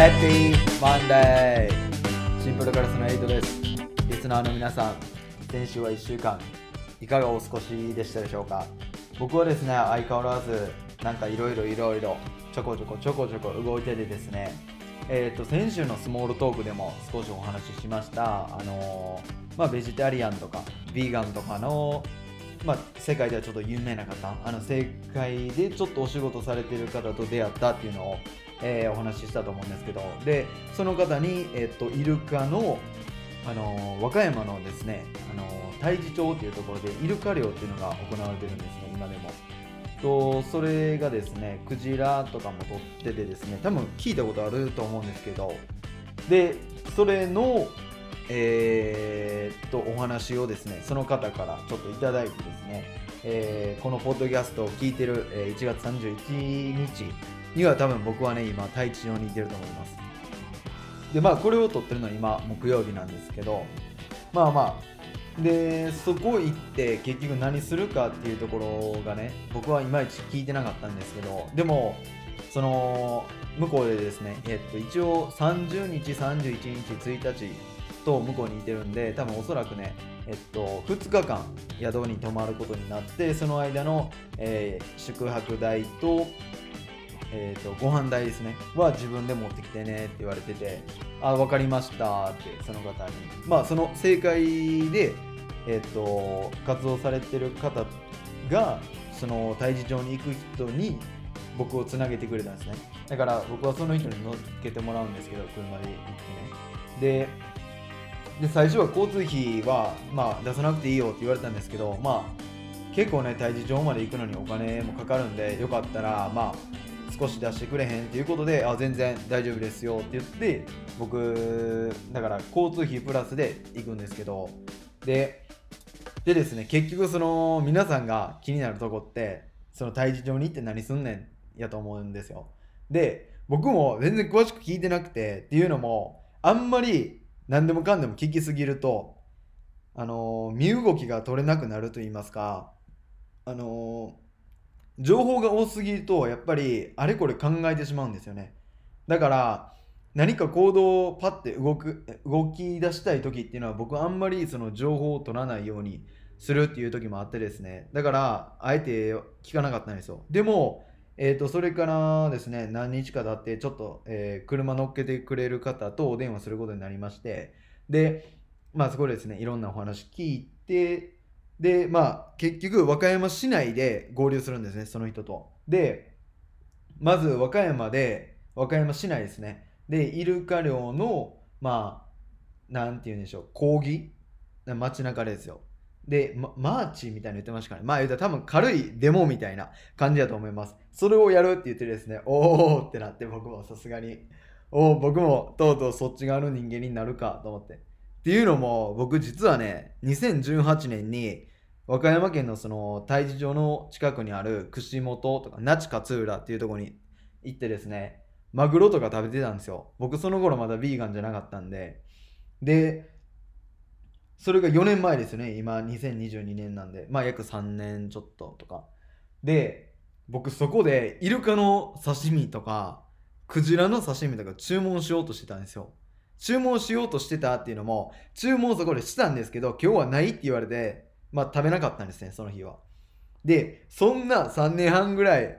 Happy Monday! シンプルガラスのエイトです。リスナーの皆さん、先週は1週間、いかがお過ごしでしたでしょうか？僕はですね、相変わらず、なんかいろいろいろいろ、ちょこちょこちょこちょこ動いててですね、えー、と先週のスモールトークでも少しお話ししました、あのーまあ、ベジタリアンとかビーガンとかの、まあ、世界ではちょっと有名な方あの世界でちょっとお仕事されてる方と出会ったっていうのを、えーお話ししたと思うんですけどでその方に、えー、とイルカの、あの和歌山のですね、あの太地町っていうところでイルカ漁っていうのが行われてるんですね今でも。とそれがですねクジラとかも取っててですね多分聞いたことあると思うんですけどでそれのえーっとお話をですねその方からちょっといただいてですね、えーこのポッドキャストを聞いてる、えー1月31日には多分僕はね今太一町にいてると思います。でまあこれを撮ってるのは今木曜日なんですけどまあまあでそこ行って結局何するかっていうところがね僕はいまいち聞いてなかったんですけどでもその向こうでですね、えっと、一応30日31日1日と向こうにいてるんで多分おそらくね、えっと、2日間宿に泊まることになってその間の、えー宿泊代と,、えー、とご飯代ですね。は自分で持ってきてねって言われててあ分かりましたってその方に。まあその正解で、えっと活動されてる方がその太地町に行く人に僕をつなげてくれたんですね。だから僕はその人に乗っけてもらうんですけど車で行ってね。で最初は交通費は、まあ、出さなくていいよって言われたんですけどまあ結構ね太地町まで行くのにお金もかかるんでよかったらまあ少し出してくれへんっていうことであ全然大丈夫ですよって言って僕だから交通費プラスで行くんですけどででですね結局その皆さんが気になるとこってその太地町に行って何すんねんやと思うんですよ。で僕も全然詳しく聞いてなくてっていうのもあんまり何でもかんでも聞きすぎるとあの身動きが取れなくなると言いますかあの情報が多すぎるとやっぱりあれこれ考えてしまうんですよね。だから何か行動をパッて動く動き出したい時っていうのは僕あんまりその情報を取らないようにするっていう時もあってですね。だからあえて聞かなかったんですよ。でもえー、とそれからですね何日か経ってちょっと、えー車乗っけてくれる方とお電話することになりまして。でまあそこでですねいろんなお話聞いてでまあ結局和歌山市内で合流するんですねその人と。でまず和歌山で和歌山市内ですね。でイルカ漁のまあなんて言うんでしょう講義街中ですよ。で、ま、マーチみたいなの言ってましたからね。まあ言うたら多分軽いデモみたいな感じだと思います。それをやるって言ってですねおおってなって僕もさすがに。おお僕もとうとうそっち側の人間になるかと思って。っていうのも僕実はね2018年に和歌山県のその太地町の近くにある串本とか那智勝浦っていうとこに行ってですねマグロとか食べてたんですよ。僕その頃まだビーガンじゃなかったんで。でそれが4年前ですよね。今2022年なんで。まあ約3年ちょっととか。で僕そこでイルカの刺身とかクジラの刺身とか注文しようとしてたんですよ。注文しようとしてたっていうのも注文そこでしたんですけど今日はないって言われてまあ食べなかったんですねその日は。でそんな3年半ぐらい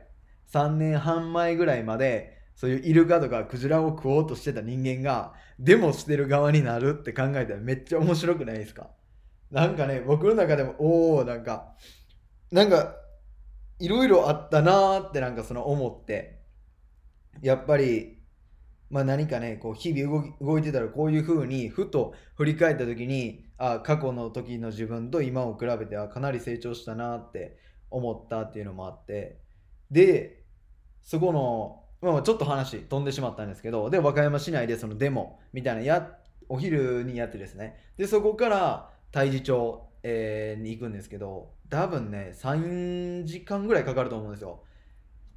3年半前ぐらいまでそういうイルカとかクジラを食おうとしてた人間がデモしてる側になるって考えたらめっちゃ面白くないですか？なんかね僕の中でもおおなんかなんかいろいろあったなーってなんかその思ってやっぱりまあ何かねこう日々動き動いてたらこういう風にふと振り返った時にあ過去の時の自分と今を比べてあかなり成長したなって思ったっていうのもあって。でそこの、まあ、ちょっと話飛んでしまったんですけどで和歌山市内でそのデモみたいなやお昼にやってですね。でそこから太地町、えーに行くんですけど多分ね3時間ぐらいかかると思うんですよ。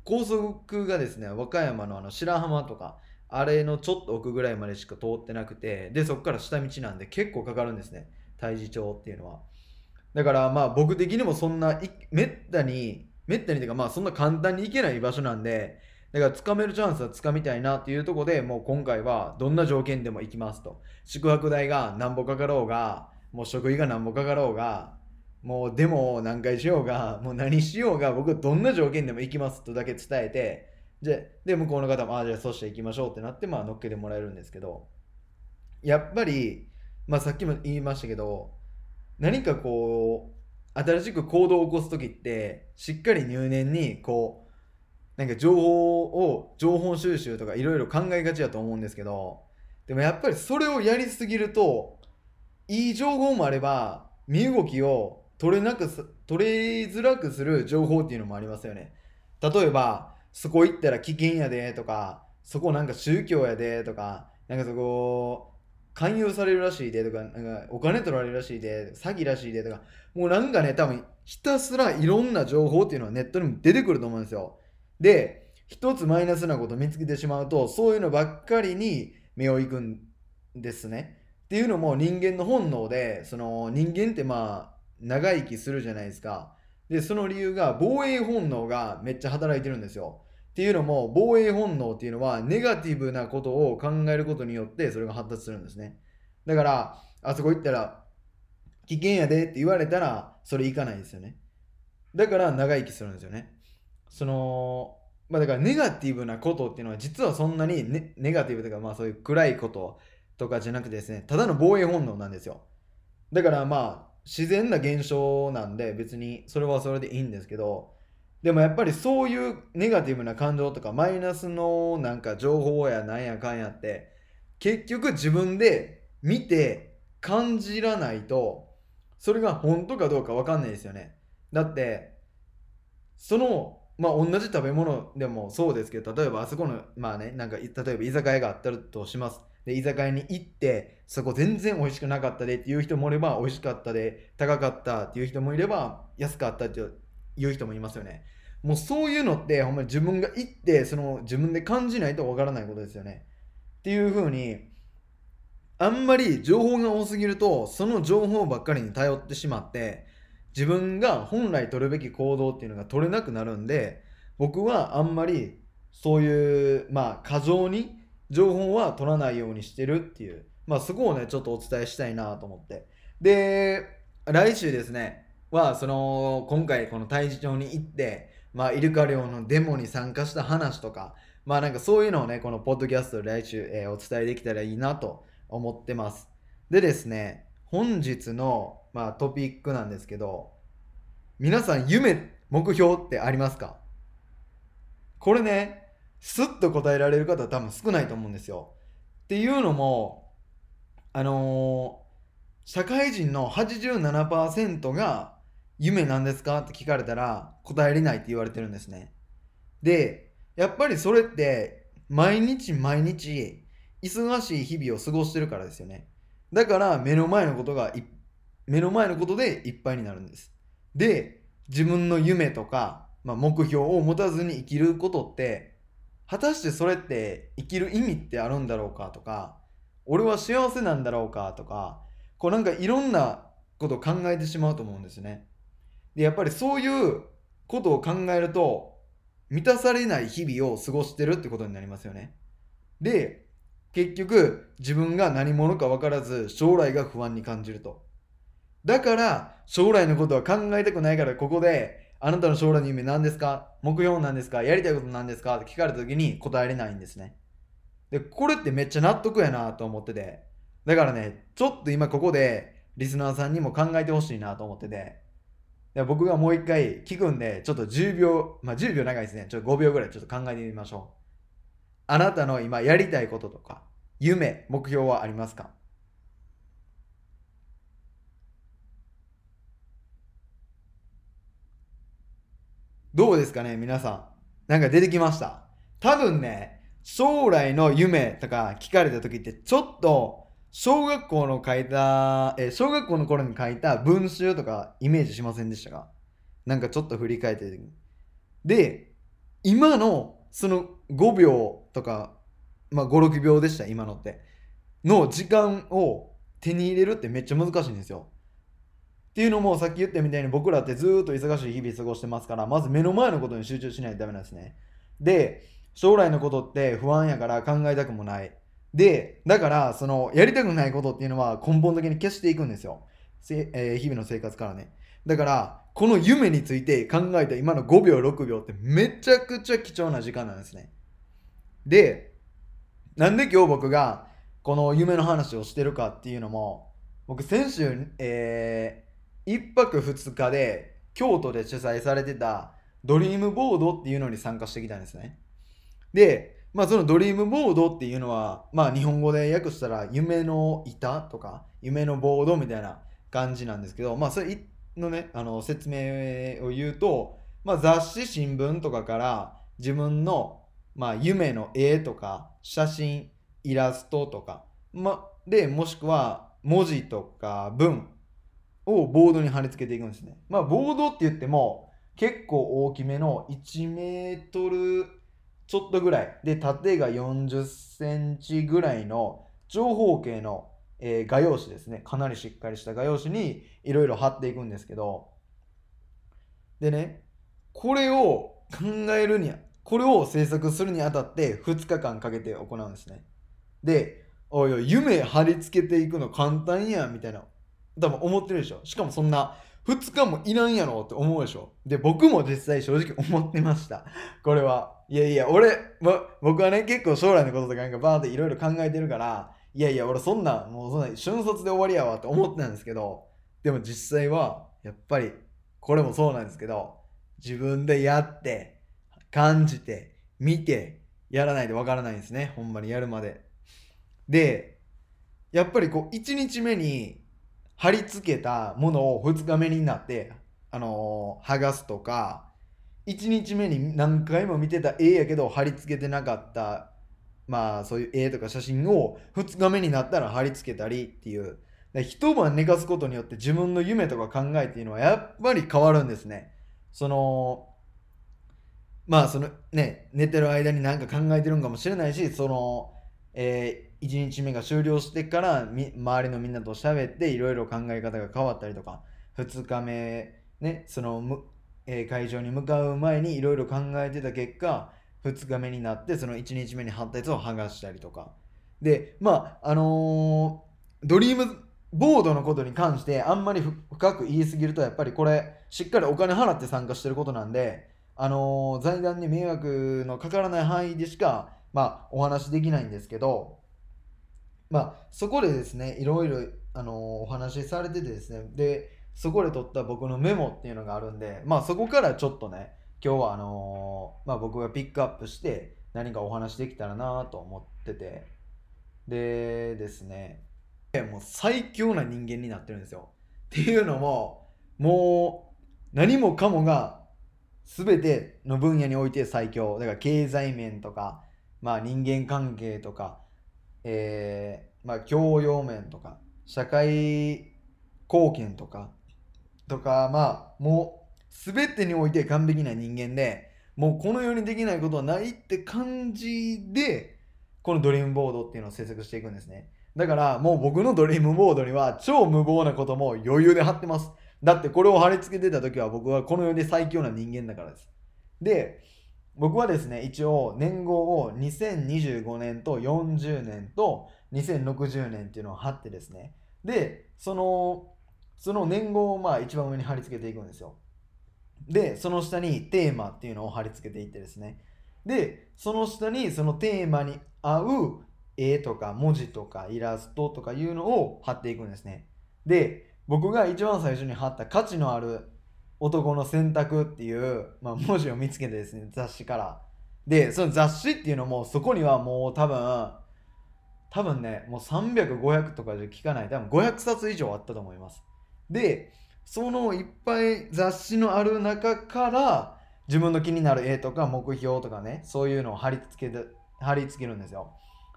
高速がですね和歌山のあの白浜とかあれのちょっと奥ぐらいまでしか通ってなくてでそこから下道なんで結構かかるんですね。太地町っていうのは。だからまあ僕的にもそんなめったにめったにというかまあそんな簡単に行けない場所なんでだから掴めるチャンスは掴みたいなっていうとこでもう今回はどんな条件でも行きますと。宿泊代が何ぼかかろうがもう食費が何ぼかかろうがもうでも何回しようがもう何しようが僕どんな条件でも行きますとだけ伝えてでで向こうの方もあじゃあそうして行きましょうってなってまあ乗っけてもらえるんですけどやっぱりまあさっきも言いましたけど何かこう新しく行動を起こす時ってしっかり入念にこうなんか情報を情報収集とかいろいろ考えがちだと思うんですけどでもやっぱりそれをやりすぎるといい情報もあれば身動きを取れなく取れづらくする情報っていうのもありますよね。例えばそこ行ったら危険やでとかそこなんか宗教やでとかなんかそこ勧誘されるらしいでとかなんかお金取られるらしいで詐欺らしいでとかもうなんかね多分ひたすらいろんな情報っていうのはネットにも出てくると思うんですよで、一つマイナスなこと見つけてしまうと、そういうのばっかりに目をいくんですね。っていうのも人間の本能で、その人間ってまあ、長生きするじゃないですか。で、その理由が防衛本能がめっちゃ働いてるんですよ。っていうのも、防衛本能っていうのは、ネガティブなことを考えることによって、それが発達するんですね。だから、あそこ行ったら、危険やでって言われたら、それ行かないですよね。だから、長生きするんですよね。そのまあだからネガティブなことっていうのは実はそんなにネネガティブとかまあそういう暗いこととかじゃなくてですねただの防衛本能なんですよだからまあ自然な現象なんで別にそれはそれでいいんですけどでもやっぱりそういうネガティブな感情とかマイナスのなんか情報やなんやかんやって結局自分で見て感じらないとそれが本当かどうか分かんないですよね。だってそのまあ同じ食べ物でもそうですけど例えばあそこのまあねなんか例えば居酒屋があったとします。で居酒屋に行ってそこ全然美味しくなかったでっていう人もいれば美味しかったで高かったっていう人もいれば安かったっていう人もいますよね。もうそういうのってほんまに自分が行ってその自分で感じないとわからないことですよね。っていうふうにあんまり情報が多すぎるとその情報ばっかりに頼ってしまって自分が本来取るべき行動っていうのが取れなくなるんで僕はあんまりそういうまあ過剰に情報は取らないようにしてるっていう。まあそこをねちょっとお伝えしたいなと思って。で来週ですね。はその今回この太地町に行ってまあイルカ漁のデモに参加した話とかまあなんかそういうのをねこのポッドキャストで来週、えー、お伝えできたらいいなと思ってます。でですね本日の、まあ、トピックなんですけど皆さん夢目標ってありますか？これねスッと答えられる方多分少ないと思うんですよ。っていうのもあのー、社会人の87%が夢なんですかって聞かれたら答えれないって言われてるんですね。でやっぱりそれって毎日毎日忙しい日々を過ごしてるからですよね。だから目の前のことが目の前のことでいっぱいになるんです。で、自分の夢とか、まあ、目標を持たずに生きることって、果たしてそれって生きる意味ってあるんだろうかとか、俺は幸せなんだろうかとか、こうなんかいろんなことを考えてしまうと思うんですね。で、やっぱりそういうことを考えると、満たされない日々を過ごしてるってことになりますよね。で、結局自分が何者か分からず将来が不安に感じると。だから将来のことは考えたくないからここであなたの将来の夢何ですか？目標なんですか？やりたいこと何ですか？って聞かれた時に答えれないんですね。で、これってめっちゃ納得やなと思ってて。だからね、ちょっと今ここでリスナーさんにも考えてほしいなと思ってて。で僕がもう一回聞くんで、ちょっと10秒、まあ10秒長いですね。ちょっと5秒ぐらいちょっと考えてみましょう。あなたの今やりたいこととか、夢、目標はありますか？どうですかね皆さん。なんか出てきました。多分ね、将来の夢とか聞かれた時ってちょっと小学校の書いた、え小学校の頃に書いた文集とかイメージしませんでしたか？なんかちょっと振り返ってで、今のその5秒とか、まあ、56秒でした今のっての時間を手に入れるってめっちゃ難しいんですよっていうのもさっき言ったみたいに僕らってずっと忙しい日々過ごしてますからまず目の前のことに集中しないとダメなんですね。で将来のことって不安やから考えたくもない。でだからそのやりたくないことっていうのは根本的に消していくんですよ、えー、日々の生活からね。だからこの夢について考えた今の5秒6秒ってめちゃくちゃ貴重な時間なんですね。でなんで今日僕がこの夢の話をしてるかっていうのも僕先週、えー、1泊2日で京都で主催されてたドリームボードっていうのに参加してきたんですね。でまあそのドリームボードっていうのはまあ日本語で訳したら夢の板とか夢のボードみたいな感じなんですけどまあそれのねあの説明を言うと、まあ、雑誌新聞とかから自分のまあ、夢の絵とか写真イラストとか、ま、でもしくは文字とか文をボードに貼り付けていくんですね。まあ、ボードって言っても結構大きめの1メートルちょっとぐらいで縦が40センチぐらいの長方形の、えー、画用紙ですねかなりしっかりした画用紙にいろいろ貼っていくんですけどでねこれを考えるにはこれを制作するにあたって2日間かけて行うんですね。で、おいおい、夢貼り付けていくの簡単やんみたいな、多分思ってるでしょ。しかもそんな2日もいらんやろって思うでしょ。で、僕も実際正直思ってました。これは。いやいや、俺、僕はね、結構将来のこととかなんかバーっていろいろ考えてるから、いやいや、俺そんな、もうそんな瞬卒で終わりやわって思ってたんですけど、でも実際は、やっぱり、これもそうなんですけど、自分でやって、感じて、見て、やらないとわからないんですね。ほんまにやるまで。で、やっぱりこう、1日目に貼り付けたものを2日目になって、あのー、剥がすとか、1日目に何回も見てた絵やけど貼り付けてなかった、まあそういう絵とか写真を2日目になったら貼り付けたりっていう、一晩寝かすことによって自分の夢とか考えっていうのはやっぱり変わるんですね。そのまあそのね寝てる間に何か考えてるんかもしれないしその、え、1日目が終了してから周りのみんなと喋っていろいろ考え方が変わったりとか2日目ねそのむ、えー、会場に向かう前にいろいろ考えてた結果2日目になってその1日目に貼ったやつを剥がしたりとか。でまああのー、ドリームボードのことに関してあんまり深く言いすぎるとやっぱりこれしっかりお金払って参加してることなんであのー、財団に迷惑のかからない範囲でしか、まあ、お話できないんですけど、まあ、そこでですね、いろいろ、あのー、お話しされててですね、で、そこで取った僕のメモっていうのがあるんで、まあ、そこからちょっとね、今日はあのー、まあ、僕がピックアップして何かお話できたらなと思ってて、でですね、もう最強な人間になってるんですよ。っていうのも、もう何もかもが全ての分野において最強だから経済面とか、まあ、人間関係とか、えーまあ、教養面とか社会貢献とかとかまあもう全てにおいて完璧な人間でもうこの世にできないことはないって感じでこのドリームボードっていうのを制作していくんですねだからもう僕のドリームボードには超無謀なことも余裕で貼ってますだってこれを貼り付けてた時は僕はこの世で最強な人間だからです。で、僕はですね、一応年号を2025年と40年と2060年っていうのを貼ってですね、で、その、その年号をまあ一番上に貼り付けていくんですよ。で、その下にテーマっていうのを貼り付けていってですね。で、その下にそのテーマに合う絵とか文字とかイラストとかいうのを貼っていくんですね。で、僕が一番最初に貼った価値のある男の選択っていう、まあ、文字を見つけてですね雑誌から。でその雑誌っていうのもそこにはもう多分多分ねもう300500とかじゃ聞かない。多分500冊以上あったと思います。でそのいっぱい雑誌のある中から自分の気になる絵とか目標とかねそういうのを貼り付けて貼り付けるんですよ。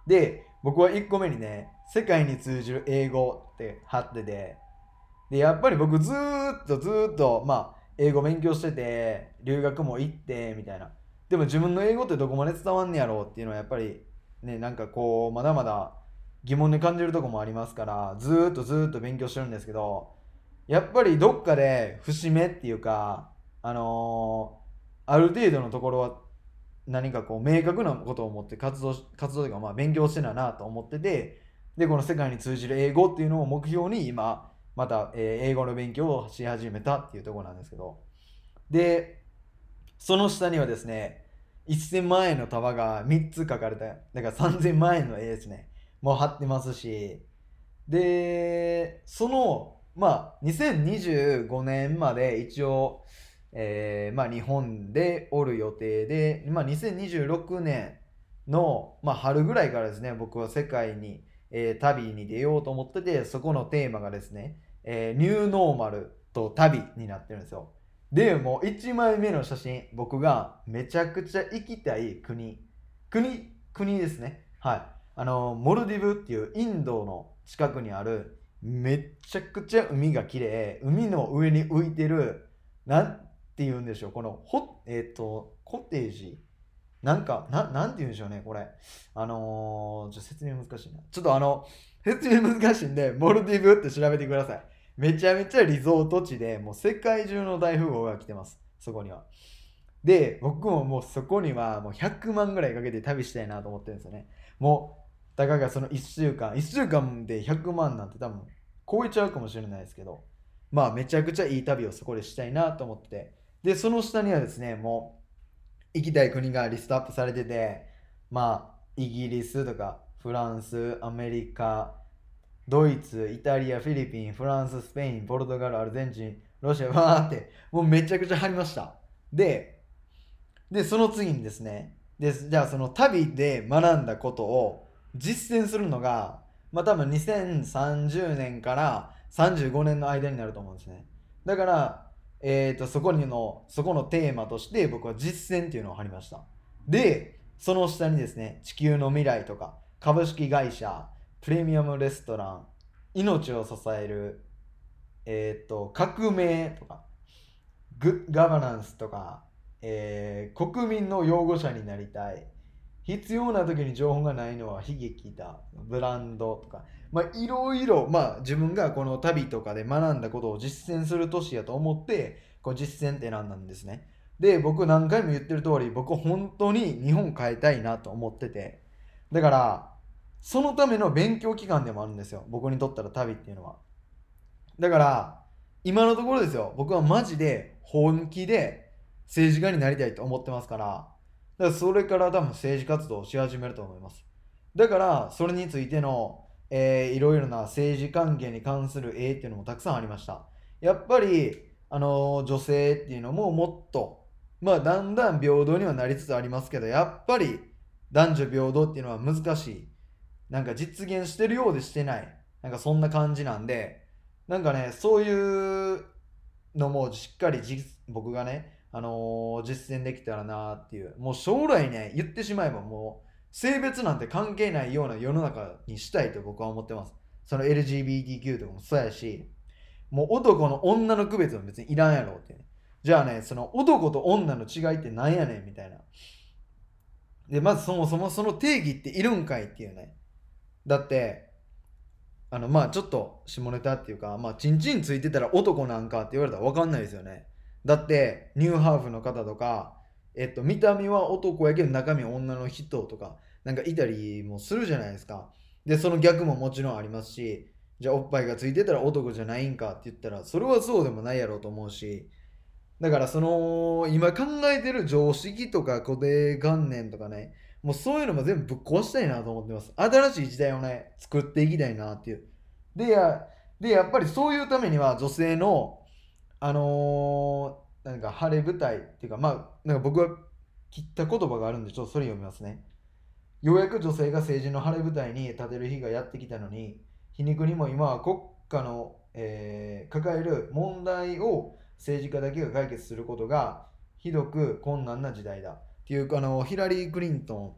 で僕は1個目にね世界に通じる英語って貼っててで、やっぱり僕ずっとずっと、まあ、英語勉強してて、留学も行って、みたいな。でも自分の英語ってどこまで伝わんねやろうっていうのはやっぱり、ね、なんかこう、まだまだ疑問に感じるとこもありますから、ずっとずっと勉強してるんですけど、やっぱりどっかで節目っていうか、あのー、ある程度のところは何かこう明確なことを思って活動活動というかまあ勉強してたなと思っててでこの世界に通じる英語っていうのを目標に今また、えー英語の勉強をし始めたっていうところなんですけど。でその下にはですね1000万円の束が3つ書かれた。だから3000万円の絵ですね。もう貼ってますし。でそのまあ2025年まで一応えーまあ、日本でおる予定で、まあ、2026年の、まあ、春ぐらいからですね僕は世界に、えー旅に出ようと思っててそこのテーマがですね、えーニューノーマルと旅になってるんですよ。でもう1枚目の写真僕がめちゃくちゃ行きたい国国国ですね。はい。あのモルディブっていうインドの近くにあるめちゃくちゃ海が綺麗海の上に浮いてるなんて言うんでしょうこのホ,、えー、とコテージ。なんかななんて言うんでしょうねこれ。あのー、ちょ説明難しいな。ちょっとあの説明難しいんでモルディブって調べてください。めちゃめちゃリゾート地でもう世界中の大富豪が来てます。そこには。で僕ももうそこにはもう100万ぐらいかけて旅したいなと思ってるんですよね。もうたかがその1週間1週間で100万なんて多分超えちゃうかもしれないですけど。まあめちゃくちゃいい旅をそこでしたいなと思って。でその下にはですねもう行きたい国がリストアップされててまあイギリスとかフランスアメリカドイツイタリアフィリピンフランススペインポルトガルアルゼンチンロシアわーってもうめちゃくちゃ貼りました。ででその次にですねでじゃあその旅で学んだことを実践するのがまあ多分2030年から35年の間になると思うんですね。だからえー、とそこにのそこのテーマとして僕は実践っていうのを貼りました。でその下にですね地球の未来とか株式会社プレミアムレストラン命を支えるえー、と革命とかグガバナンスとか、えー国民の擁護者になりたい。必要な時に情報がないのは悲劇だ。ブランドとか。まあいろいろまあ自分がこの旅とかで学んだことを実践する年やと思ってこう実践って選んだんですね。で僕何回も言ってる通り僕本当に日本変えたいなと思ってて。だからそのための勉強期間でもあるんですよ。僕にとったら旅っていうのは。だから今のところですよ。僕はマジで本気で政治家になりたいと思ってますから。だからそれから多分政治活動をし始めると思います。だからそれについての、えーいろいろな政治関係に関する絵っていうのもたくさんありました。やっぱりあの女性っていうのももっとまあだんだん平等にはなりつつありますけどやっぱり男女平等っていうのは難しい。なんか実現してるようでしてない。なんかそんな感じなんでなんかねそういうのもしっかり僕がね、あのー実践できたらなっていう。もう将来ね言ってしまえばもう性別なんて関係ないような世の中にしたいと僕は思ってます。その LGBTQ とかもそうやしもう男の女の区別も別にいらんやろってね。じゃあねその男と女の違いってなんやねんみたいな。でまずそもそもその定義っているんかいっていうね。だってあのまあちょっと下ネタっていうかまあチンチンついてたら男なんかって言われたら分かんないですよね。だってニューハーフの方とかえっと見た目は男やけど中身女の人とかなんかいたりもするじゃないですか。でその逆ももちろんありますしじゃあおっぱいがついてたら男じゃないんかって言ったらそれはそうでもないやろうと思うしだからその今考えてる常識とか固定観念とかねもうそういうのも全部ぶっ壊したいなと思ってます。新しい時代をね作っていきたいなっていう。でやでやっぱりそういうためには女性のあのーなんか晴れ舞台っていうかまあなんか僕は切った言葉があるんでちょっとそれ読みますね。ようやく女性が政治の晴れ舞台に立てる日がやってきたのに皮肉にも今は国家の、えー抱える問題を政治家だけが解決することがひどく困難な時代だ。っていうあのヒラリー・クリントン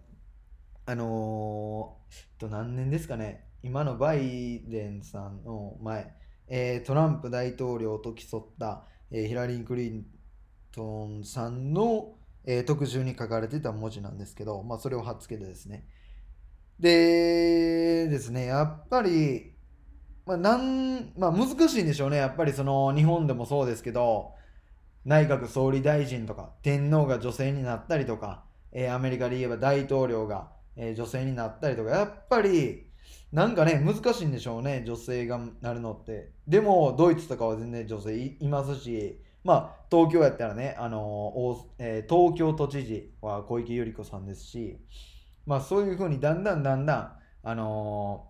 あのと何年ですかね。今のバイデンさんの前、えートランプ大統領と競った、えーヒラリー・クリントンさんの、えー特集に書かれてた文字なんですけど、まあ、それを貼っつけてですね。でですねやっぱりまあなんまあ、難しいんでしょうね。やっぱりその日本でもそうですけど内閣総理大臣とか天皇が女性になったりとかえーアメリカで言えば大統領が、えー女性になったりとか、やっぱり、なんかね、難しいんでしょうね、女性がなるのって。でも、ドイツとかは全然女性いますし、まあ、東京やったらね、あのーえー東京都知事は小池百合子さんですし、まあ、そういうふうにだんだんだんだん、あの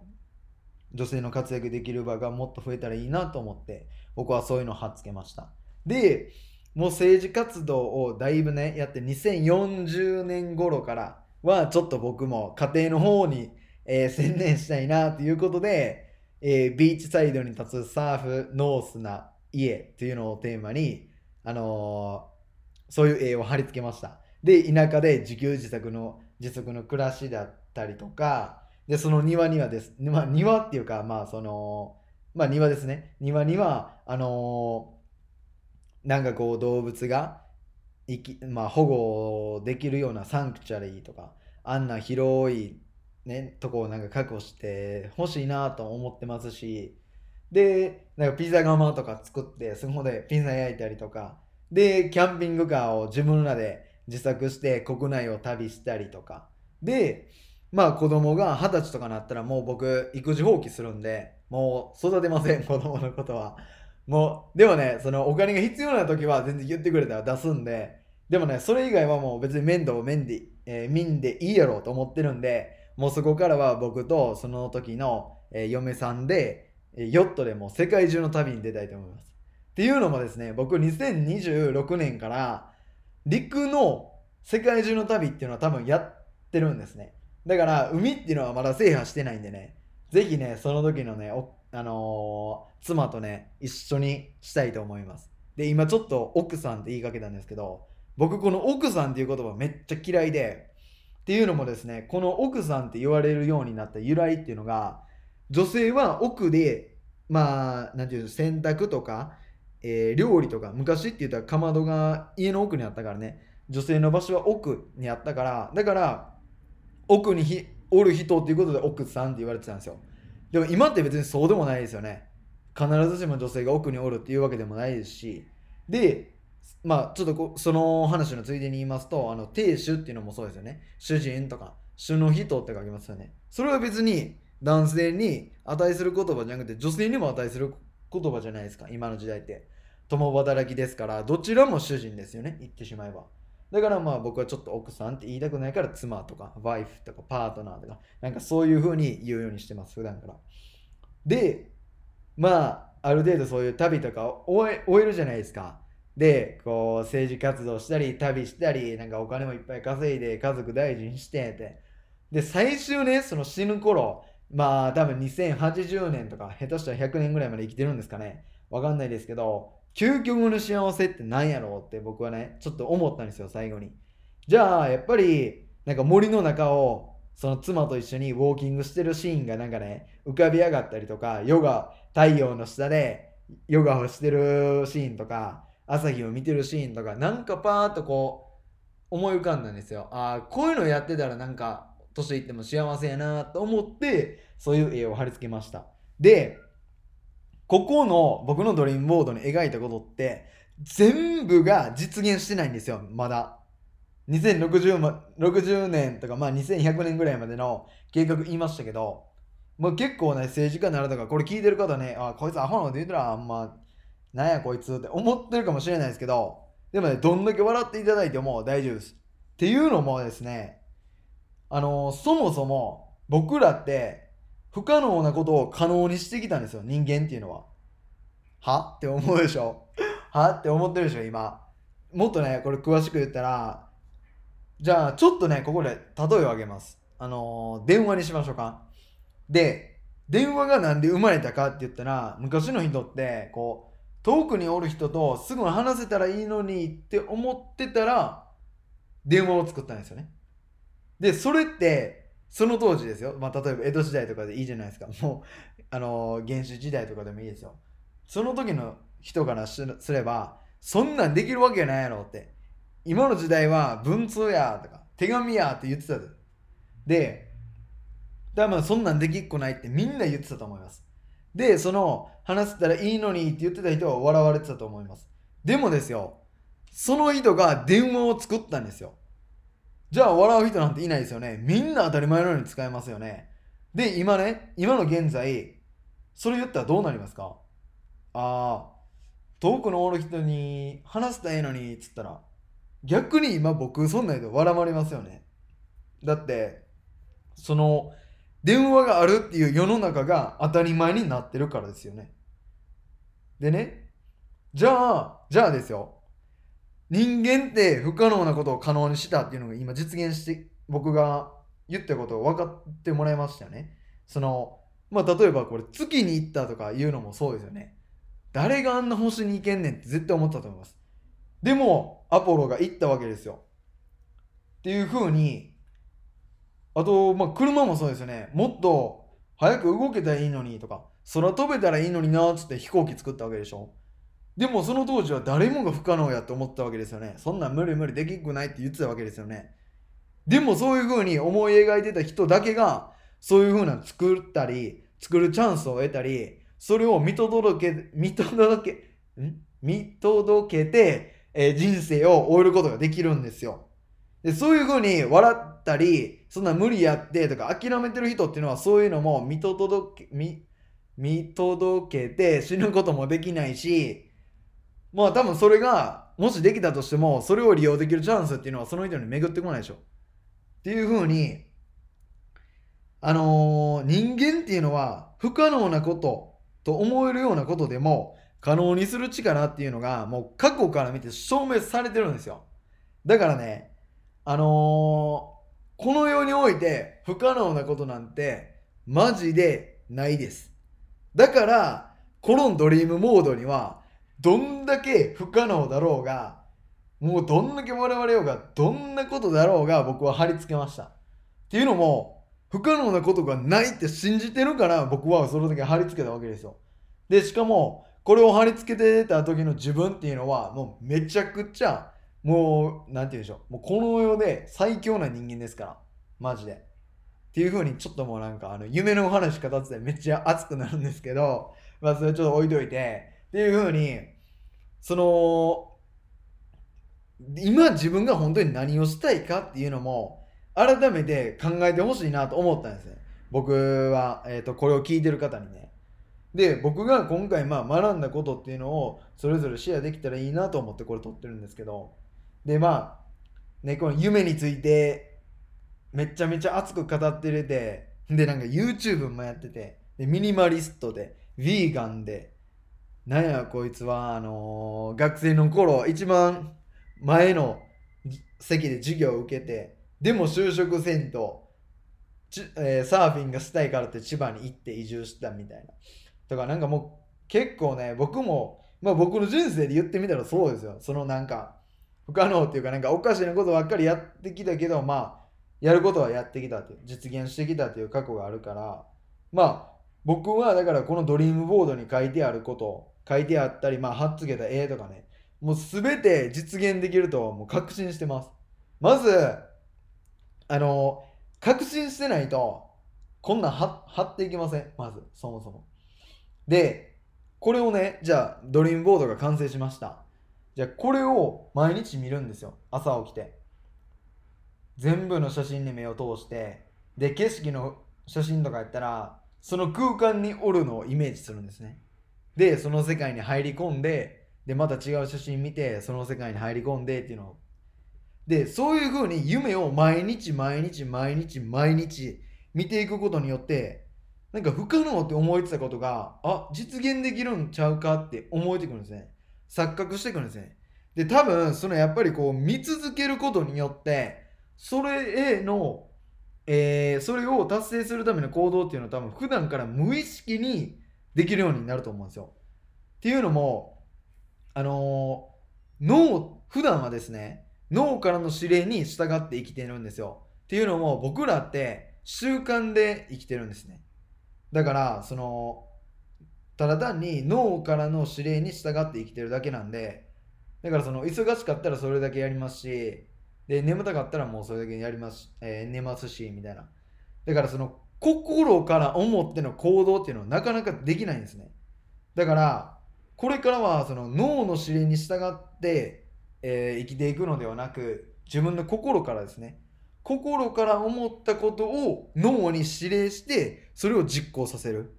女性の活躍できる場がもっと増えたらいいなと思って、僕はそういうのを貼っつけました。で、もう政治活動をだいぶね、やって2040年頃からは、ちょっと僕も家庭の方に、えー専念したいなということで、えービーチサイドに立つサーフノースな家っていうのをテーマに、あのーそういう絵を貼り付けました。で、田舎で自給自足の自足の暮らしだったりとか、で、その庭にはです、まあ、庭っていうか、まあ、その、まあ、庭ですね。庭には、あのーなんかこう、動物が生き、まあ、保護できるようなサンクチュアリーとか、あんな広い、ね、とこをなんか確保してほしいなと思ってますし、で、なんかピザ窯とか作って、そこでピザ焼いたりとか、で、キャンピングカーを自分らで自作して国内を旅したりとか、で、まあ子供が二十歳とかなったらもう僕育児放棄するんで、もう育てません、子供のことは。もう、でもね、そのお金が必要な時は全然言ってくれたら出すんで、でもね、それ以外はもう別に面倒を面で、えー見んでいいやろうと思ってるんで、もうそこからは僕とその時の、えー嫁さんで、えヨットでもう世界中の旅に出たいと思います。っていうのもですね、僕2026年から陸の世界中の旅っていうのは多分やってるんですね。だから海っていうのはまだ制覇してないんでね、ぜひね、その時のね、おあのー妻とね、一緒にしたいと思います。で、今ちょっと奥さんって言いかけたんですけど、僕この奥さんっていう言葉めっちゃ嫌いで、っていうのもですね、この奥さんって言われるようになった由来っていうのが、女性は奥で、まあ、なんていうの、洗濯とか、えー料理とか、昔って言ったらかまどが家の奥にあったからね、女性の場所は奥にあったから、だから、奥にひおる人っていうことで奥さんって言われてたんですよ。でも今って別にそうでもないですよね。必ずしも女性が奥におるっていうわけでもないですし。で、まあちょっとこその話のついでに言いますと、あの、亭主っていうのもそうですよね。主人とか、主の人って書きますよね。それは別に男性に値する言葉じゃなくて女性にも値する言葉じゃないですか、今の時代って。共働きですから、どちらも主人ですよね、言ってしまえば。だからまあ僕はちょっと奥さんって言いたくないから妻とかワイフとかパートナーとかなんかそういう風に言うようにしてます普段から。でまあある程度そういう旅とかを終え終えるじゃないですか。でこう政治活動したり旅したりなんかお金もいっぱい稼いで家族大事にしてって。で最終ねその死ぬ頃まあ多分2080年とか下手したら100年ぐらいまで生きてるんですかね。わかんないですけど究極の幸せって何やろうって僕はねちょっと思ったんですよ最後に。じゃあやっぱりなんか森の中をその妻と一緒にウォーキングしてるシーンがなんかね浮かび上がったりとかヨガ太陽の下でヨガをしてるシーンとか朝日を見てるシーンとかなんかパーッとこう思い浮かんだんですよ。ああこういうのやってたらなんか年いっても幸せやなと思ってそういう絵を貼り付けました。でここの僕のドリームボードに描いたことって全部が実現してないんですよまだ2060ま60年とか、まあ、2100年ぐらいまでの計画言いましたけど、もう結構ね、政治家になるとか、これ聞いてる方ね、あ、こいつアホなこと言うたら、あんま、なんやこいつって思ってるかもしれないですけど、でもね、どんだけ笑っていただいても大丈夫です。っていうのもですね、あのそもそも僕らって不可能なことを可能にしてきたんですよ、人間っていうのは。は？って思うでしょは？って思ってるでしょ、今。もっとね、これ詳しく言ったら、じゃあ、ちょっとね、ここで例えを挙げます。あのー電話にしましょうか。で、電話がなんで生まれたかって言ったら、昔の人って、こう、遠くにおる人とすぐ話せたらいいのにって思ってたら、電話を作ったんですよね。で、それって、その当時ですよ。まあ、例えば江戸時代とかでいいじゃないですか。もう、あの原始時代とかでもいいですよ。その時の人からすれば、そんなんできるわけないやろって。今の時代は文通やとか手紙やって言ってたで。で、多分そんなんできっこないってみんな言ってたと思います。で、その話せたらいいのにって言ってた人は笑われてたと思います。でもですよ、その人が電話を作ったんですよ。じゃあ笑う人なんていないですよね。みんな当たり前のように使えますよね。で、今ね、今の現在、それ言ったらどうなりますか？ああ、遠くのおる人に話したらええのに、つったら、逆に今僕そんなん言うと笑まれますよね。だって、その、電話があるっていう世の中が当たり前になってるからですよね。でね、じゃあ、じゃあですよ。人間って不可能なことを可能にしたっていうのが今実現して、僕が言ったことを分かってもらいましたよね。その、まあ、例えばこれ月に行ったとかいうのもそうですよね。誰があんな星に行けんねんって絶対思ったと思います。でも、アポロが行ったわけですよ。っていう風に、あと、まあ、車もそうですよね。もっと早く動けたらいいのにとか、空飛べたらいいのになーっつって飛行機作ったわけでしょ。でもその当時は誰もが不可能やと思ったわけですよね。そんなん無理無理できっくないって言ってたわけですよね。でもそういう風に思い描いてた人だけが、そういう風な作ったり、作るチャンスを得たり、それを見届け、見届け、ん？見届けて、えー、人生を終えることができるんですよ。でそういう風に笑ったり、そんな無理やってとか諦めてる人っていうのはそういうのも見届け、見、見届けて死ぬこともできないし、まあ多分それがもしできたとしてもそれを利用できるチャンスっていうのはその人に巡ってこないでしょ。っていう風に、あのー、人間っていうのは不可能なことと思えるようなことでも可能にする力っていうのがもう過去から見て証明されてるんですよ。だからね、あのー、この世において不可能なことなんてマジでないです。だから、このドリームモードにはどんだけ不可能だろうが、もうどんだけ我々ようが、どんなことだろうが僕は貼り付けました。っていうのも、不可能なことがないって信じてるから僕はそれだけ貼り付けたわけですよ。で、しかも、これを貼り付けてた時の自分っていうのは、もうめちゃくちゃ、もう、なんて言うんでしょう。もうこの世で最強な人間ですから。マジで。っていう風にちょっともうなんかあの夢のお話語っててめっちゃ熱くなるんですけど、まあそれちょっと置いといて、っていう風に、その、今自分が本当に何をしたいかっていうのも改めて考えてほしいなと思ったんですね。僕は、えーと、これを聞いてる方にね。で、僕が今回まあ学んだことっていうのをそれぞれシェアできたらいいなと思ってこれ撮ってるんですけど、で、まあ、ね、この夢についてめちゃめちゃ熱く語ってれて、で、なんか YouTube もやってて、で、ミニマリストで、ヴィーガンで、なんやこいつは、あのー、学生の頃、一番前の席で授業を受けて、でも就職せんと、えー、サーフィンがしたいからって千葉に行って移住したみたいな。とか、なんかもう結構ね、僕も、まあ僕の人生で言ってみたらそうですよ。そのなんか、不可能っていうか、なんかおかしなことばっかりやってきたけど、まあ、やることはやってきたって、実現してきたっていう過去があるから、まあ、僕はだからこのドリームボードに書いてあること書いてあったり、まあ、貼っつけた絵とかね、もうすべて実現できるともう確信してます。まず、あの、確信してないと、こんなん貼っていきません。まず、そもそも。で、これをね、じゃあ、ドリームボードが完成しました。じゃあ、これを毎日見るんですよ。朝起きて。全部の写真に目を通して、で、景色の写真とかやったら、その空間におるのをイメージするんですね。でその世界に入り込んででまた違う写真見てその世界に入り込んでっていうのを。でそういう風に夢を毎日毎日毎日毎日見ていくことによってなんか不可能って思えてたことがあ実現できるんちゃうかって思えてくるんですね。錯覚してくるんですね。で多分そのやっぱりこう見続けることによってそれへの、えー、それを達成するための行動っていうのは多分普段から無意識にできるようになると思うんですよ。っていうのも、あのー、脳、普段はですね、脳からの指令に従って生きてるんですよ。っていうのも僕らって習慣で生きてるんですね。だから、その、ただ単に脳からの指令に従って生きてるだけなんで、だからその忙しかったらそれだけやりますし、で、眠たかったらもうそれだけやります、えー、寝ますし、みたいな。だからその心から思っての行動っていうのはなかなかできないんですね。だから、これからはその脳の指令に従って、えー、生きていくのではなく、自分の心からですね、心から思ったことを脳に指令してそれを実行させる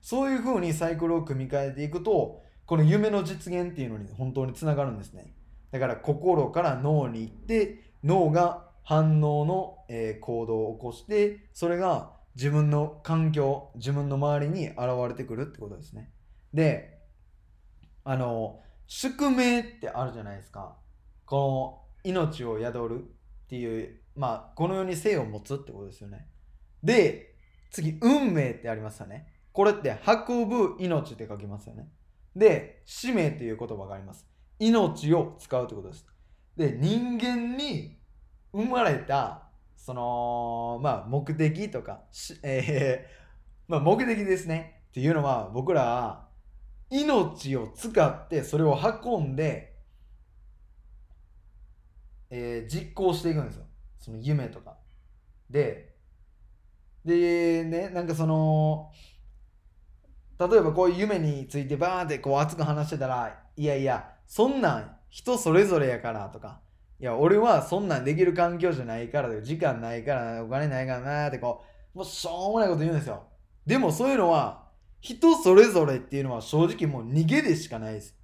そういうふうにサイクルを組み替えていくとこの夢の実現っていうのに本当につながるんですねだから心から脳に行って脳が反応の、え、行動を起こしてそれが自分の環境自分の周りに現れてくるってことですね。であの宿命ってあるじゃないですか。この命を宿るっていうまあこの世に生を持つってことですよね。で次運命ってありますよね。これって運ぶ命って書きますよね。で使命っていう言葉があります。命を使うってことです。で人間に生まれたそのまあ目的とかえー、まあ目的ですね。っていうのは僕らは命を使ってそれを運んで、えー、実行していくんですよ。その夢とか。ででねなんかその例えばこういう夢についてバーンってこう熱く話してたらいやいやそんなん人それぞれやからとかいや俺はそんなんできる環境じゃないから時間ないからお金ないからなってこうもうしょうもないこと言うんですよでもそういうのは人それぞれっていうのは正直もう逃げでしかないです。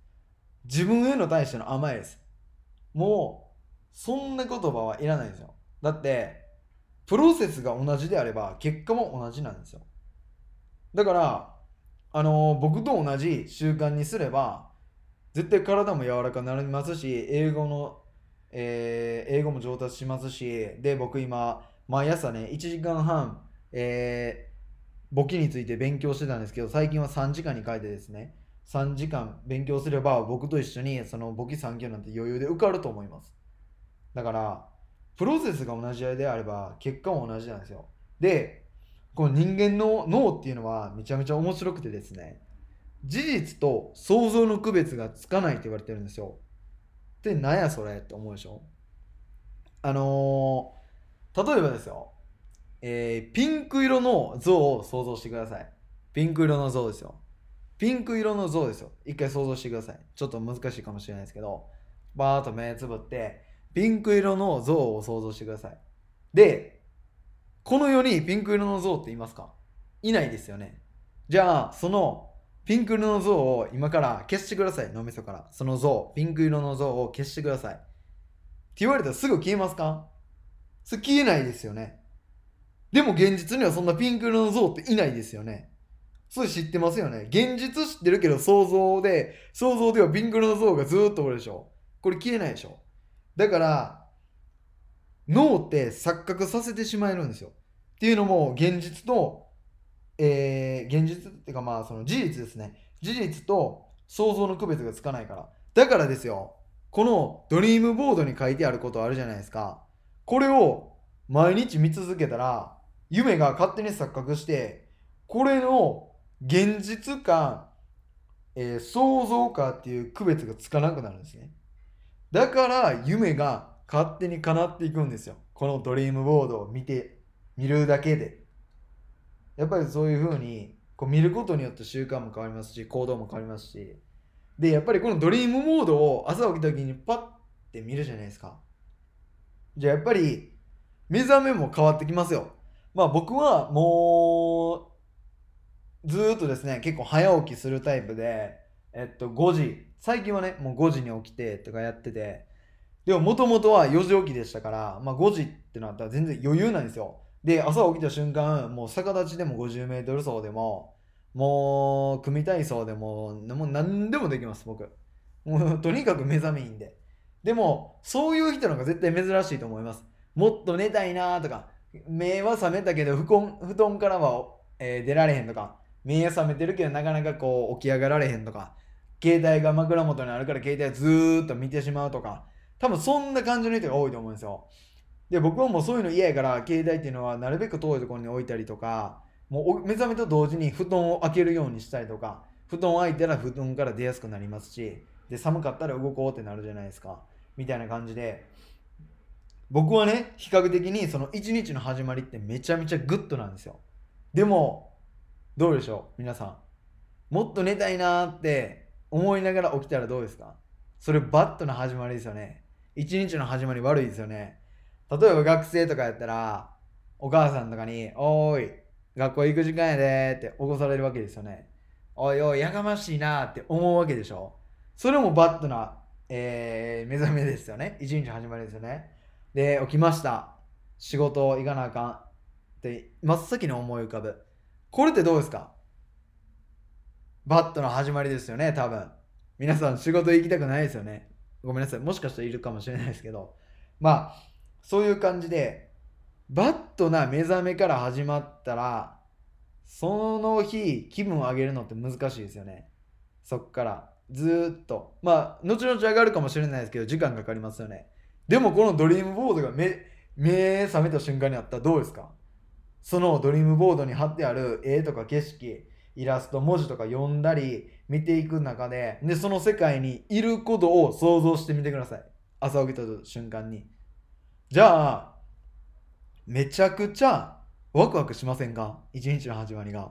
自分への対しての甘えです。もう、そんな言葉はいらないんですよ。だって、プロセスが同じであれば結果も同じなんですよ。だから、あのー、僕と同じ習慣にすれば、絶対体も柔らかくなりますし、英語の、えー、英語も上達しますし、で、僕今、毎朝ね、1時間半、えー、簿記について勉強してたんですけど、最近は3時間に書いてですね、3時間勉強すれば僕と一緒にその簿記3級なんて余裕で受かると思います。だから、プロセスが同じであれば結果も同じなんですよ。で、この人間の脳っていうのはめちゃめちゃ面白くてですね、事実と想像の区別がつかないって言われてるんですよ。で、なんやそれって思うでしょ？あのー、例えばですよ、えー、ピンク色の像を想像してください。ピンク色の像ですよ。ピンク色の像ですよ。一回想像してください。ちょっと難しいかもしれないですけど、バーっと目つぶって、ピンク色の像を想像してください。で、この世にピンク色の像っていますか？いないですよね。じゃあ、そのピンク色の像を今から消してください。脳みそから。その像、ピンク色の像を消してください。って言われたらすぐ消えますか？それ消えないですよね。でも現実にはそんなピンク色の像っていないですよね。それ知ってますよね。現実知ってるけど想像で、想像ではピンク色の像がずっとおるでしょ。これ消えないでしょ。だから、脳って錯覚させてしまえるんですよ。っていうのも現実と、えー、現実っていうかまあその事実ですね。事実と想像の区別がつかないから。だからですよ。このドリームボードに書いてあることあるじゃないですか。これを毎日見続けたら夢が勝手に錯覚して、これの現実か、えー、想像かっていう区別がつかなくなるんですね。だから夢が勝手に叶っていくんですよ。このドリームボードを見て、見るだけで。やっぱりそういう風にこう見ることによって習慣も変わりますし、行動も変わりますし。で、やっぱりこのドリームモードを朝起きた時にパッて見るじゃないですか。じゃあやっぱり目覚めも変わってきますよ。まあ僕はもうずっとですね結構早起きするタイプでえっと5時最近はねもう5時に起きてとかやっててでももともとは4時起きでしたから、まあ、5時ってなったら全然余裕なんですよで朝起きた瞬間もう逆立ちでも 50m 走でももう組体操でももう何でもできます僕。もうとにかく目覚めいいんで。でもそういう人の方が絶対珍しいと思います。もっと寝たいなとか目は覚めたけど布団布団からは、えー、出られへんとか目は覚めてるけどなかなかこう起き上がられへんとか携帯が枕元にあるから携帯をずーっと見てしまうとか多分そんな感じの人が多いと思うんですよ。で僕はもうそういうの嫌やから携帯っていうのはなるべく遠いところに置いたりとかもう目覚めと同時に布団を開けるようにしたりとか布団開いたら布団から出やすくなりますしで寒かったら動こうってなるじゃないですかみたいな感じで僕はね、比較的にその一日の始まりってめちゃめちゃ good なんですよ。でも、どうでしょう皆さん。もっと寝たいなって思いながら起きたらどうですか？それバットの始まりですよね。一日の始まり悪いですよね。例えば学生とかやったら、お母さんとかに、おーい、学校行く時間やでって起こされるわけですよね。おいおい、やかましいなーって思うわけでしょ。それもバッドな、えー、目覚めですよね。一日始まりですよね。で、起きました。仕事行かなあかん。って真っ先に思い浮かぶ。これってどうですか？バットの始まりですよね、多分。皆さん仕事行きたくないですよね。ごめんなさい。もしかしたらいるかもしれないですけど。まあ、そういう感じで、バットな目覚めから始まったら、その日気分を上げるのって難しいですよね。そっからずっと。まあ、後々上がるかもしれないですけど、時間かかりますよね。でもこのドリームボードが目、目覚めた瞬間にあったらどうですか？そのドリームボードに貼ってある絵とか景色、イラスト、文字とか読んだり見ていく中で、で、その世界にいることを想像してみてください。朝起きた瞬間に。じゃあ、めちゃくちゃワクワクしませんか？一日の始まりが。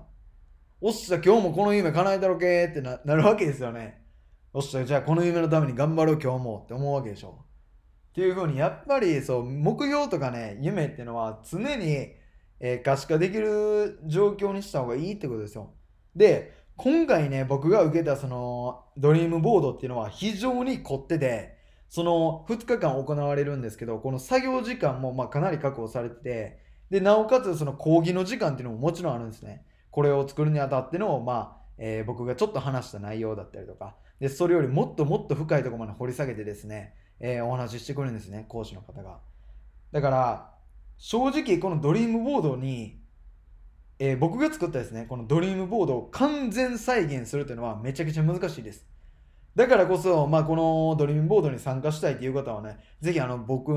おっしゃ、今日もこの夢叶えたろけってなるわけですよね。おっしゃ、じゃあこの夢のために頑張ろう今日もって思うわけでしょ。っていうふうに、やっぱりそう、目標とかね、夢っていうのは常に、えー、可視化できる状況にした方がいいってことですよ。で、今回ね、僕が受けたそのドリームボードっていうのは非常に凝ってて、その2日間行われるんですけど、この作業時間もまかなり確保されてて、で、なおかつその講義の時間っていうのももちろんあるんですね。これを作るにあたっての、まあ、えー、僕がちょっと話した内容だったりとか、で、それよりもっともっと深いところまで掘り下げてですね、えー、お話ししてくるんですね、講師の方が。だから、正直このドリームボードに、えー、僕が作ったですね、このドリームボードを完全再現するというのはめちゃくちゃ難しいです。だからこそ、まあ、このドリームボードに参加したいという方はね、ぜひあの僕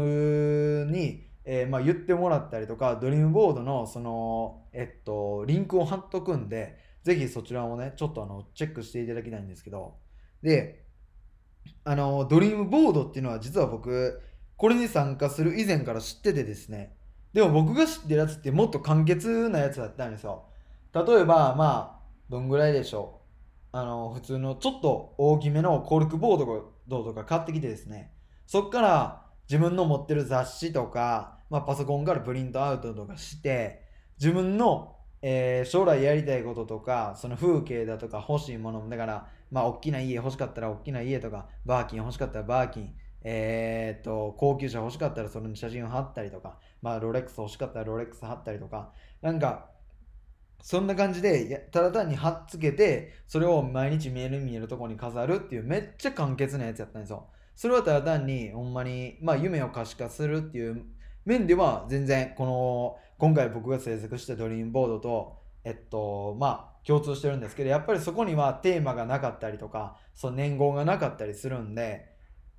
に、えー、まあ、言ってもらったりとか、ドリームボードのその、えっと、リンクを貼っとくんで、ぜひそちらもね、ちょっとあの、チェックしていただきたいんですけど、で、あの、ドリームボードっていうのは実は僕、これに参加する以前から知っててですね、でも僕が知ってるやつってもっと簡潔なやつだったんですよ。例えば、まあ、どんぐらいでしょう？あの、普通のちょっと大きめのコルクボードとか買ってきてですね、そっから自分の持ってる雑誌とか、まあ、パソコンからプリントアウトとかして自分の、えー、将来やりたいこととかその風景だとか欲しいものだからまあ大きな家欲しかったら大きな家とかバーキン欲しかったらバーキンえー、っと高級車欲しかったらそれの写真を貼ったりとかまあロレックス欲しかったらロレックス貼ったりとかなんかそんな感じでただ単に貼っつけてそれを毎日見える見えるとこに飾るっていうめっちゃ簡潔なやつやったんですよ。それはただ単にほんまにまあ夢を可視化するっていう面では全然この今回僕が制作したドリームボードとえっとまあ共通してるんですけどやっぱりそこにはテーマがなかったりとかその年号がなかったりするんで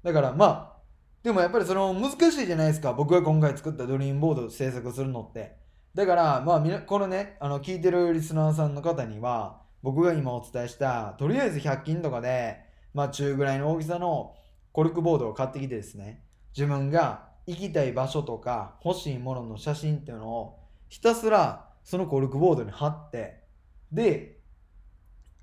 だからまあでもやっぱりその難しいじゃないですか僕が今回作ったドリームボード制作するのって。だからまあこのねあの聞いてるリスナーさんの方には僕が今お伝えしたとりあえず100均とかでまあ中ぐらいの大きさのコルクボードを買ってきてですね自分が行きたい場所とか欲しいものの写真っていうのをひたすらそのコルクボードに貼ってで、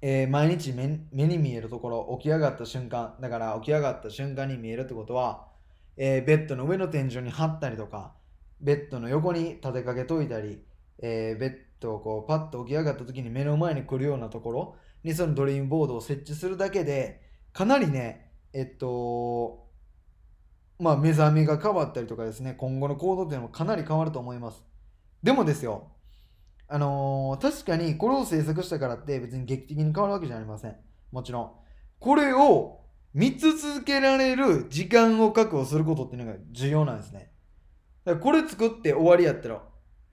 えー、毎日目に見えるところ起き上がった瞬間だから起き上がった瞬間に見えるってことは、えー、ベッドの上の天井に貼ったりとかベッドの横に立てかけといたり、えー、ベッドをこうパッと起き上がった時に目の前に来るようなところにそのドリームボードを設置するだけでかなりねえっとまあ、目覚めが変わったりとかですね、今後の行動っていうのもかなり変わると思います。でもですよ、あのー、確かにこれを制作したからって別に劇的に変わるわけじゃありません。もちろん。これを見続けられる時間を確保することっていうのが重要なんですね。これ作って終わりやったら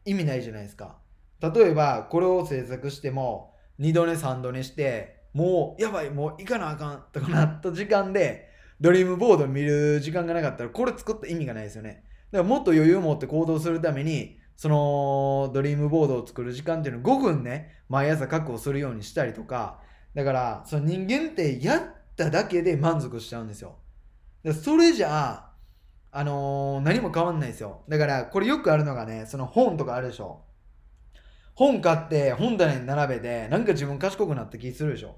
意味ないじゃないですか。例えばこれを制作しても2度寝3度寝してもうやばいもう行かなあかんとかなった時間でドリームボード見る時間がなかったら、これ作った意味がないですよね。だからもっと余裕を持って行動するために、そのドリームボードを作る時間っていうのを5分ね、毎朝確保するようにしたりとか、だから、その人間ってやっただけで満足しちゃうんですよ。それじゃあ、あのー、何も変わんないですよ。だから、これよくあるのがね、その本とかあるでしょ。本買って本棚に並べて、なんか自分賢くなった気するでしょ。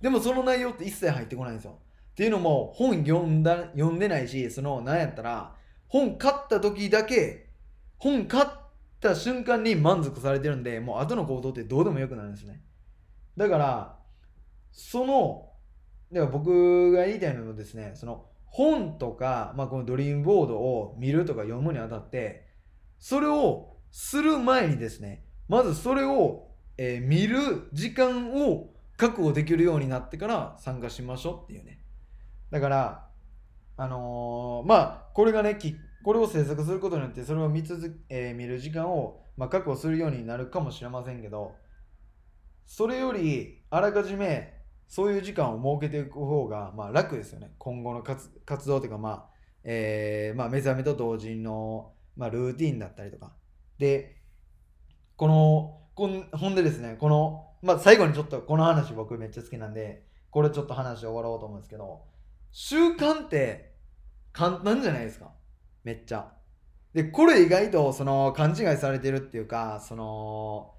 でもその内容って一切入ってこないんですよ。っていうのも本読んだ読んでないしその何やったら本買った時だけ本買った瞬間に満足されてるんでもう後の行動ってどうでもよくなるんですねだからそのだから僕が言いたいのはですねその本とか、まあ、このドリームボードを見るとか読むにあたってそれをする前にですねまずそれを、えー、見る時間を確保できるようになってから参加しましょうっていうね。だからあのー、まあこれがねこれを制作することによってそれを見続、えー、見る時間を、まあ、確保するようになるかもしれませんけどそれよりあらかじめそういう時間を設けていく方が、まあ、楽ですよね。今後の活動というか、まあえーまあ、目覚めと同時の、まあ、ルーティンだったりとか。でこのこんほんでですねこの、まあ、最後にちょっとこの話僕めっちゃ好きなんでこれちょっと話終わろうと思うんですけど習慣って簡単じゃないですか。めっちゃ。でこれ意外とその勘違いされてるっていうかその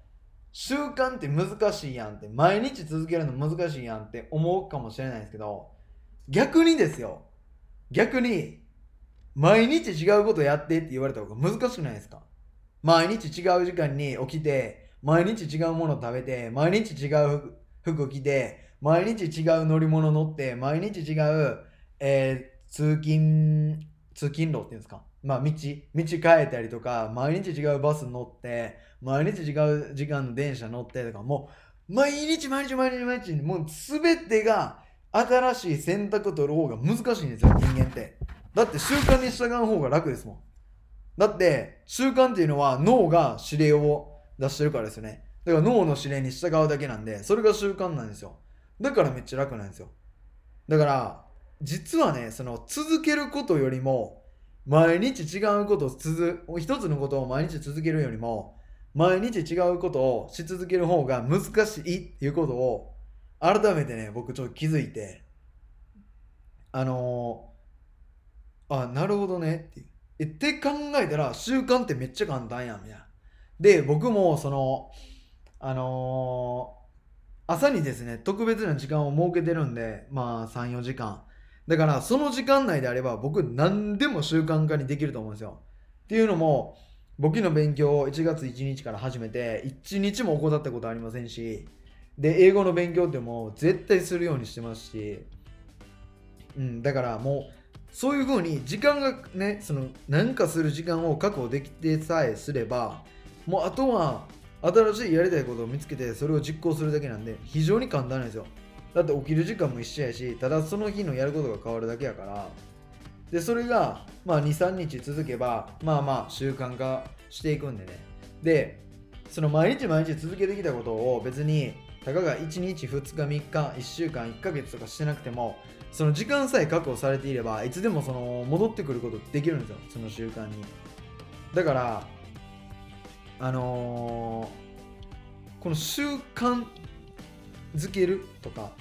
習慣って難しいやんって毎日続けるの難しいやんって思うかもしれないですけど逆にですよ。逆に毎日違うことやってって言われた方が難しくないですか？毎日違う時間に起きて毎日違うもの食べて毎日違う服着て毎日違う乗り物乗って毎日違う、えー、通勤通勤路っていうんですか？まあ道道変えたりとか毎日違うバス乗って毎日違う時間の電車乗ってとかもう毎日毎日毎日毎日もう全てが新しい選択を取る方が難しいんですよ人間って。だって習慣に従う方が楽ですもん。だって習慣っていうのは脳が指令を出してるからですよね。だから脳の指令に従うだけなんでそれが習慣なんですよ。だからめっちゃ楽なんですよ。だから実はねその続けることよりも毎日違うことを続一つのことを毎日続けるよりも毎日違うことをし続ける方が難しいっていうことを改めてね僕ちょっと気づいてあのー、あなるほどねってえって考えたら習慣ってめっちゃ簡単やんみたいなで僕もそのあのー、朝にですね特別な時間を設けてるんでまあ34時間。だからその時間内であれば僕何でも習慣化にできると思うんですよ。っていうのも簿記の勉強を1月1日から始めて1日も怠ったことありませんしで英語の勉強っても絶対するようにしてますし、うん、だからもうそういうふうに時間がねその何かする時間を確保できてさえすればもうあとは新しいやりたいことを見つけてそれを実行するだけなんで非常に簡単なんですよ。だって起きる時間も一緒やしただその日のやることが変わるだけやから。でそれがまあ23日続けばまあまあ習慣化していくんでね。でその毎日毎日続けてきたことを別にたかが1日2日3日1週間1ヶ月とかしてなくてもその時間さえ確保されていればいつでもその戻ってくることできるんですよ。その習慣に。だからあのー、この習慣づけるとか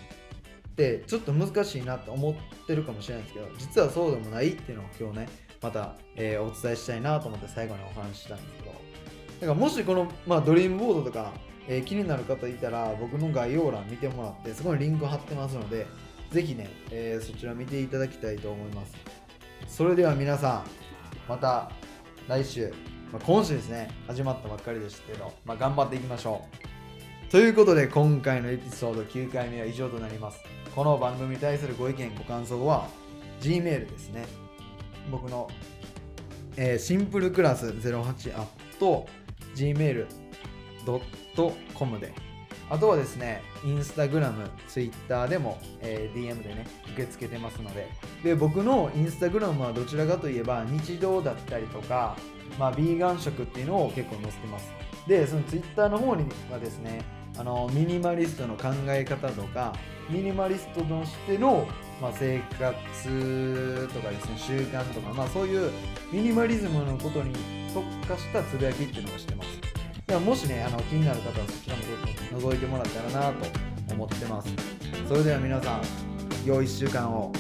ってちょっと難しいなって思ってるかもしれないですけど実はそうでもないっていうのを今日ねまた、えー、お伝えしたいなと思って最後にお話ししたんですけど。だからもしこの、まあ、ドリームボードとか、えー、気になる方いたら僕の概要欄見てもらってそこにリンク貼ってますのでぜひね、えー、そちら見ていただきたいと思います。それでは皆さんまた来週、まあ、今週ですね始まったばっかりでしたけど、まあ、頑張っていきましょう。ということで今回のエピソード9回目は以上となります。この番組に対するご意見ご感想は Gmail ですね。僕の、えー、シンプルクラス08 gmail.com で。あとはですね、インスタグラム、ツイッターでも、えー、DM でね、受け付けてますので、で、僕のインスタグラムはどちらかといえば、日常だったりとか、まあ、ビーガン食っていうのを結構載せてます。で、そのツイッターの方にはですね、あのミニマリストの考え方とか、ミニマリストとしての、まあ、生活とかですね、習慣とか、まあ、そういうミニマリズムのことに特化したつぶやきっていうのをしてます。ではもしね、あの気になる方はそちらも覗いてもらったらなと思ってます。それでは皆さん、良い1週間を